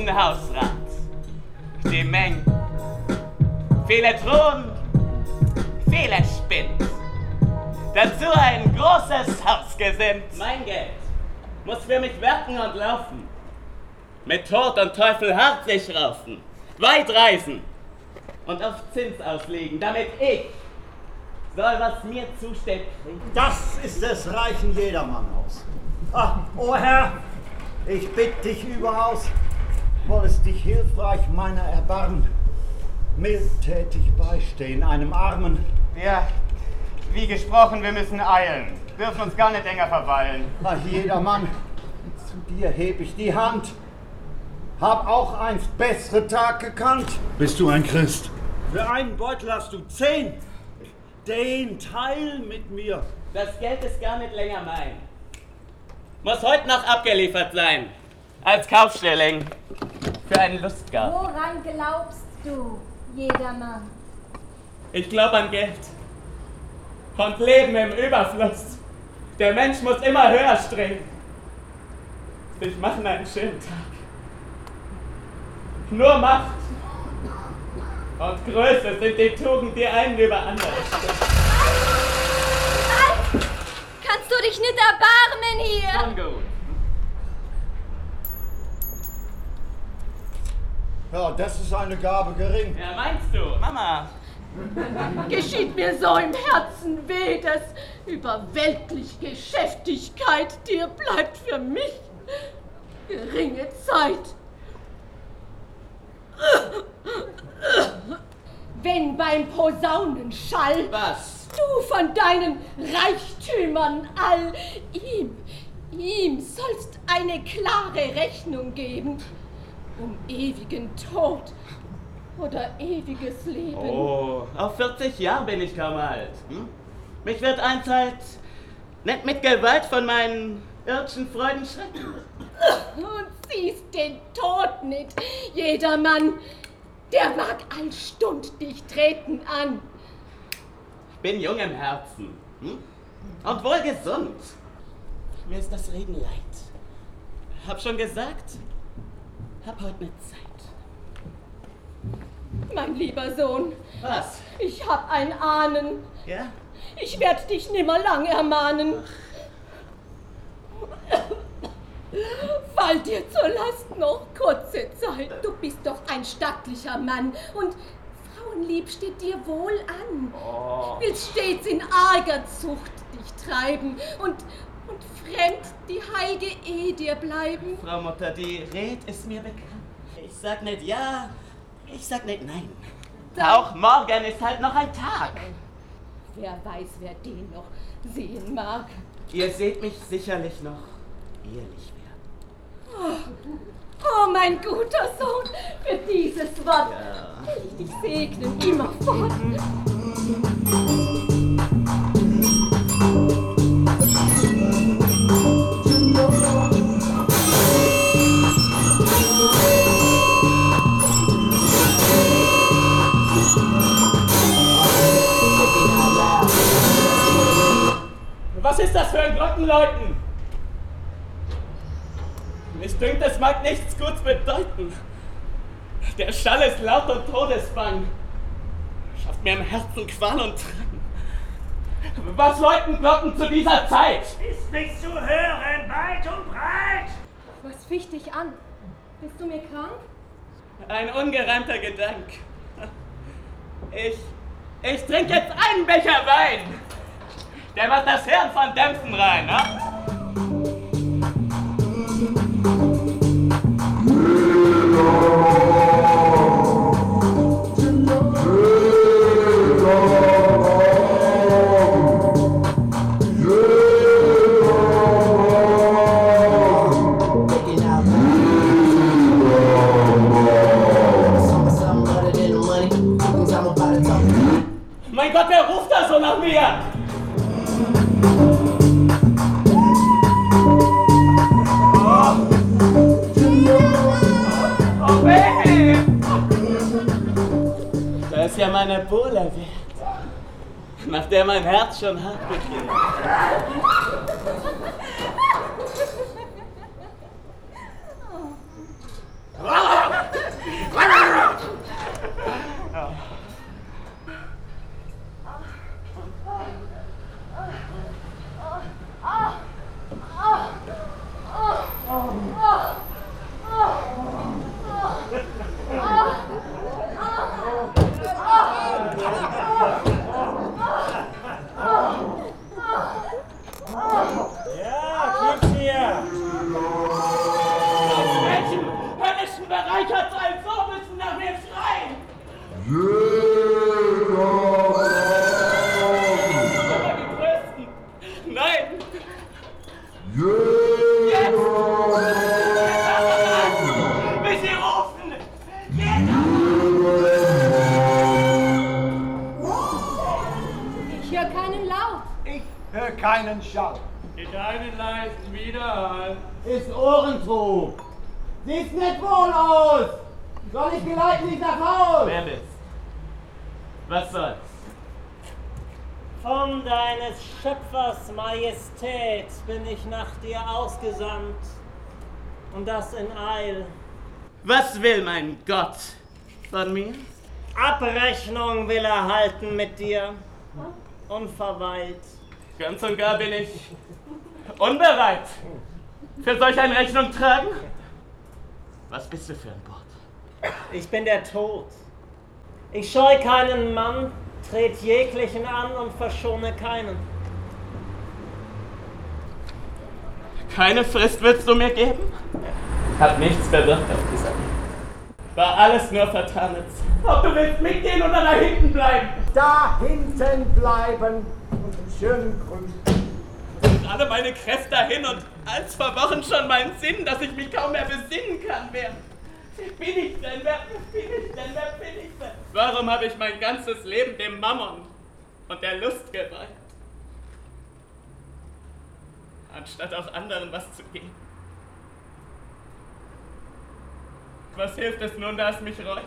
köstlichen Hausrat, die Menge, viele Thron, viele Spind. Dazu ein großes Haus gesinnt. Mein Geld muss für mich werken und laufen. Mit Tod und Teufel hart sich raufen, weit reisen und auf Zins auslegen, damit ich soll, was mir zusteht, kriegen. Das ist des reichen Jedermann aus. Ach, o Herr, ich bitte dich überaus, wollest dich hilfreich meiner erbarmen, mildtätig beistehen, einem Armen. Ja, wie gesprochen, wir müssen eilen. Dürfen uns gar nicht länger verweilen. Ach, Jedermann, zu dir heb ich die Hand. Hab auch einst bessere Tag gekannt. Bist du ein Christ? Für einen Beutel hast du zehn. Den Teil mit mir. Das Geld ist gar nicht länger mein. Muss heute noch abgeliefert sein. Als Kaufstelling. Für einen Lustgarten. Woran glaubst du, jedermann? Ich glaube an Geld. Und Leben im Überfluss. Der Mensch muss immer höher streben. Ich mache einen schönen Tag. Nur Macht und Größe sind die Tugend, die einen über andere. Nein! Kannst du dich nicht erbarmen hier? Schon gut. Ja, das ist eine Gabe gering. Ja, meinst du, Mama? Geschieht mir so im Herzen weh, dass über weltlich Geschäftigkeit dir bleibt für mich geringe Zeit. Wenn beim Posaunenschall Was? du von deinen Reichtümern all ihm, ihm sollst eine klare Rechnung geben, um ewigen Tod oder ewiges Leben. Oh, auf 40 Jahre bin ich kaum alt. Hm? Mich wird einzahlt nicht mit Gewalt von meinen irdischen Freuden schrecken. Und siehst den Tod nicht. Jedermann, der mag allstund dich treten an. Ich bin jung im Herzen hm? und wohl gesund. Mir ist das Reden leid. Hab schon gesagt, hab heute nicht Zeit. Mein lieber Sohn, Was? ich hab ein Ahnen. Ja? Ich werd dich nimmer lang ermahnen. Fall dir zur Last noch kurze Zeit. Du bist doch ein stattlicher Mann und Frauenlieb steht dir wohl an. Oh. Willst stets in arger Zucht dich treiben und, und fremd die heilige Ehe dir bleiben. Frau Mutter, die Red ist mir bekannt. Ich sag nicht ja, ich sag nicht nein. Auch morgen ist halt noch ein Tag. Wer weiß, wer den noch sehen mag. Ihr seht mich sicherlich noch ehrlich werden. Oh, mein guter Sohn, für dieses Wort Ja. will ich dich segnen immerfort. Ist das für ein Glockenläuten? Mich dünkt, es mag nichts Gutes bedeuten. Der Schall ist laut und todesbang. Schafft mir im Herzen Qual und Drang. Was läuten Glocken zu dieser Zeit? Ist nicht zu hören, weit und breit. Was ficht dich an? Bist du mir krank? Ein ungereimter Gedank. Ich, ich trinke jetzt einen Becher Wein. Der macht das Hirn von Dämpfen rein, ne? Ja meine Buhle wert, nach der mein Herz schon hart begehrt. Ja, gib's hier. Aus welchem höllischen Bereich hat sein so müssen nach mir schreien? Aber getrösten. Nein! Jetzt! Wie sie rufen! Ich höre keinen Laut. Ich höre keinen Schall. Die deinen leisten Widerhall. Ist Ohrentrug. Sieht nicht wohl aus. Soll ich gleich nicht nach Haus? Wer bist? Was soll's? Von deines Schöpfers Majestät bin ich nach dir ausgesandt. Und das in Eil. Was will mein Gott von mir? Abrechnung will er halten mit dir. Unverweilt. Ganz und gar bin ich unbereit. Für solch eine Rechnung tragen? Was bist du für ein Bord? Ich bin der Tod. Ich scheu keinen Mann, tret jeglichen an und verschone keinen. Keine Frist willst du mir geben? Hat nichts bewirkt auf dieser Welt. War alles nur vertanes. Ob du willst mitgehen oder da hinten bleiben? Da hinten bleiben und im schönen Grün. Und alle meine Kräfte dahin und als vor Wochen schon mein Sinn, dass ich mich kaum mehr besinnen kann. Wer bin ich denn? Wer bin ich denn? Wer bin ich denn? Warum habe ich mein ganzes Leben dem Mammon und der Lust geweiht? Anstatt auch anderen was zu geben. Was hilft es nun, da es mich reut?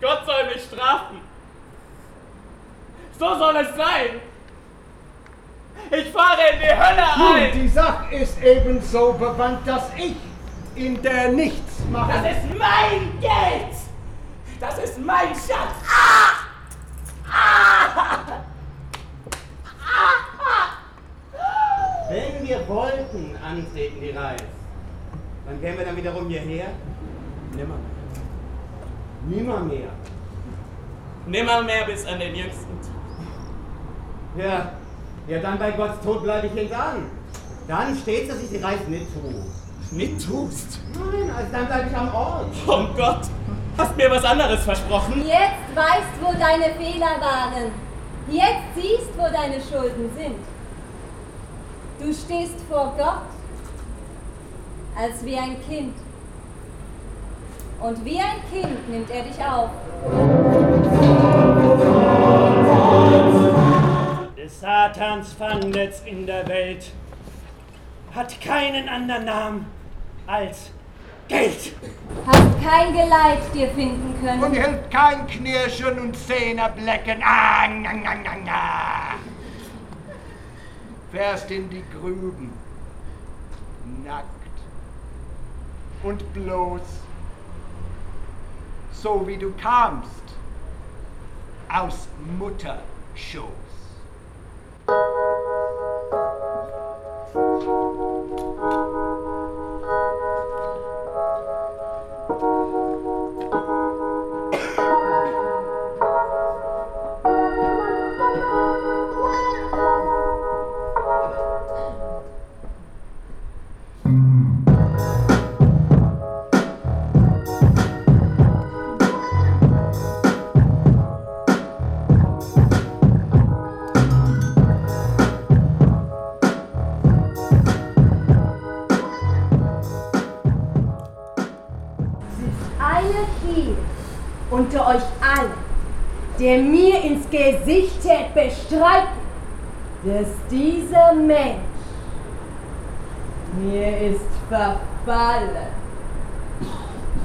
Gott soll mich strafen. So soll es sein. Ich fahre in die Hölle Nun, ein. die Sache ist ebenso bewandt, dass ich in der nichts mache. Das ist mein Geld! Das ist mein Schatz! Ah! Wenn wir wollten antreten die Reise, dann kämen wir dann wiederum hierher? Nimmer mehr. Nimmermehr. Nimmermehr bis an den jüngsten Tag. Ja, ja, dann bei Gottes Tod bleibe ich hintan. Dann steht, dass ich die Reise nicht tue. Nicht tust. Nein, also dann bleibe ich am Ort. Oh Gott! Hast mir was anderes versprochen? Jetzt weißt, wo deine Fehler waren. Jetzt siehst, wo deine Schulden sind. Du stehst vor Gott als wie ein Kind. Und wie ein Kind nimmt er dich auf. Des Satans Fangnetz in der Welt hat keinen anderen Namen als Geld. Hast kein Geleit dir finden Und können. hilft kein Knirschen und Zähneblecken. Ah, nga, nga, nga, nga. Fährst in die Grüben, nackt und bloß, so wie du kamst, aus Mutterschoß. Hier unter euch allen, der mir ins Gesicht tät bestreiten, dass dieser Mensch mir ist verfallen.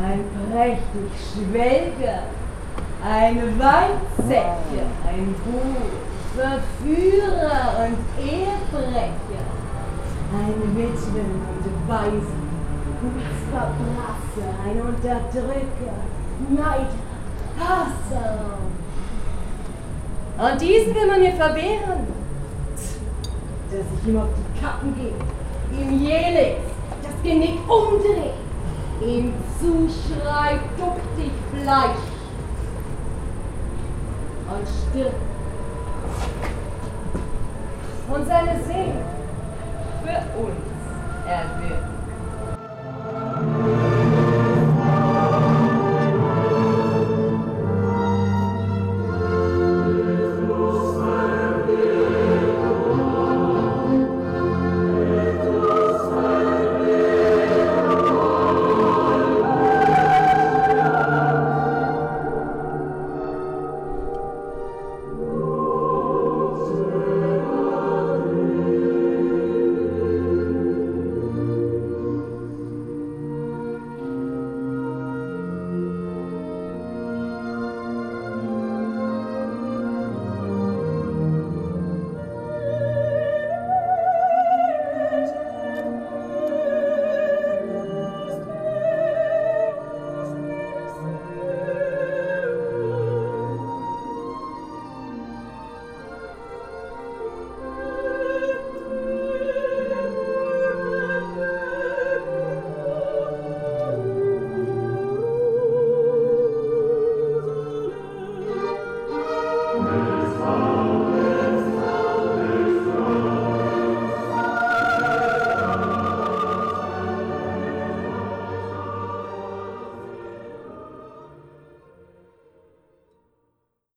Ein prächtig Schwelger Ein Weizsäcker, ein Buch, Verführer und Ehebrecher, ein Witwen und Waisen, Gutsverbrasser, ein Unterdrücker, Neider, Hasser. Und diesen will man mir verwehren, dass ich ihm auf die Kappen gehe, ihm jählings das Genick umdrehe, ihm zuschreit, duck dich Fleisch und stirbt. Und seine Seele für uns erwirkt.